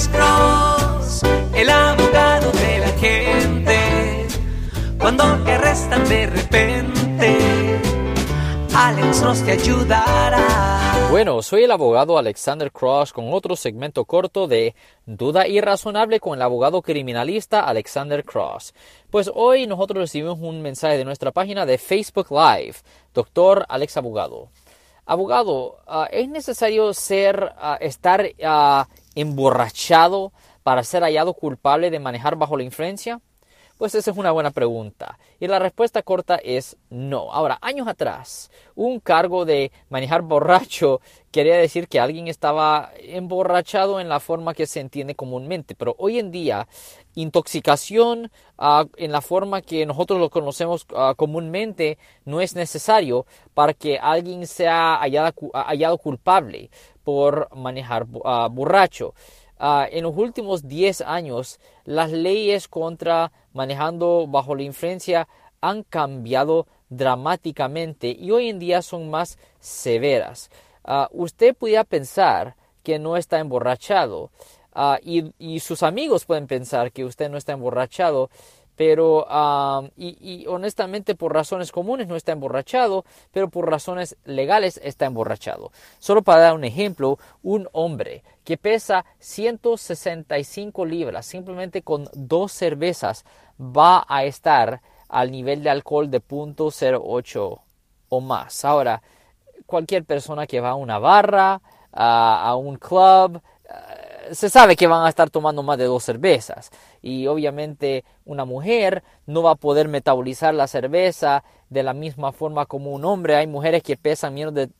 Alex Cross, el abogado de la gente. Cuando te arrestan de repente, Alex Cross te ayudará. Bueno, soy el abogado Alexander Cross con otro segmento corto de Duda Irrazonable con el abogado criminalista Alexander Cross. Pues hoy nosotros recibimos un mensaje de nuestra página de Facebook Live, doctor Alex Abogado. Abogado, ah, ¿es necesario ser, ah, estar ah, emborrachado para ser hallado culpable de manejar bajo la influencia? Pues esa es una buena pregunta. Y la respuesta corta es no. Ahora, años atrás, un cargo de manejar borracho quería decir que alguien estaba emborrachado en la forma que se entiende comúnmente. Pero hoy en día, intoxicación ah, en la forma que nosotros lo conocemos ah, comúnmente no es necesario para que alguien sea hallado, culpable por manejar ah, borracho. En los últimos 10 años, las leyes contra manejando bajo la influencia han cambiado dramáticamente y hoy en día son más severas. Ah, usted podría pensar que no está emborrachado ah, y, sus amigos pueden pensar que usted no está emborrachado, pero ah, y, honestamente por razones comunes no está emborrachado, pero por razones legales está emborrachado. Solo para dar un ejemplo, un hombre que pesa 165 libras simplemente con dos cervezas va a estar al nivel de alcohol de 0.08 o más. Ahora, cualquier persona que va a una barra, a, un club, se sabe que van a estar tomando más de dos cervezas. Y obviamente una mujer no va a poder metabolizar la cerveza de la misma forma como un hombre. Hay mujeres que pesan menos de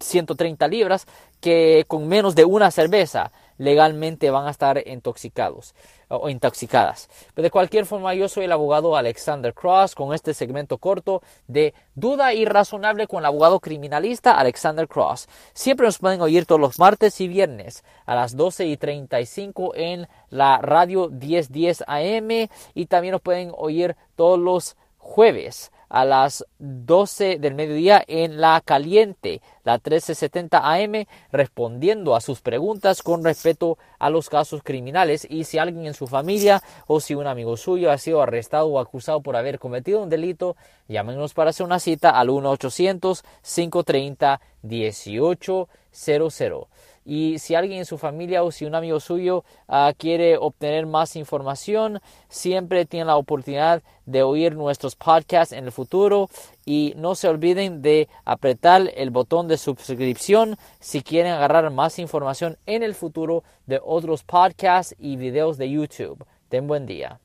130 libras que con menos de una cerveza legalmente van a estar intoxicados o intoxicadas. Pero de cualquier forma, yo soy el abogado Alexander Cross con este segmento corto de Duda Irrazonable con el abogado criminalista Alexander Cross. Siempre nos pueden oír todos los martes y viernes a las 12 y 35 en la radio 1010 AM y también nos pueden oír todos los jueves a las 12 del mediodía en La Caliente, la 1370 AM, respondiendo a sus preguntas con respecto a los casos criminales y si alguien en su familia o si un amigo suyo ha sido arrestado o acusado por haber cometido un delito, llámenos para hacer una cita al 1-800-530-1800. Y si alguien en su familia o si un amigo suyo ah, quiere obtener más información, siempre tiene la oportunidad de oír nuestros podcasts en el futuro. Y no se olviden de apretar el botón de suscripción si quieren agarrar más información en el futuro de otros podcasts y videos de YouTube. Ten buen día.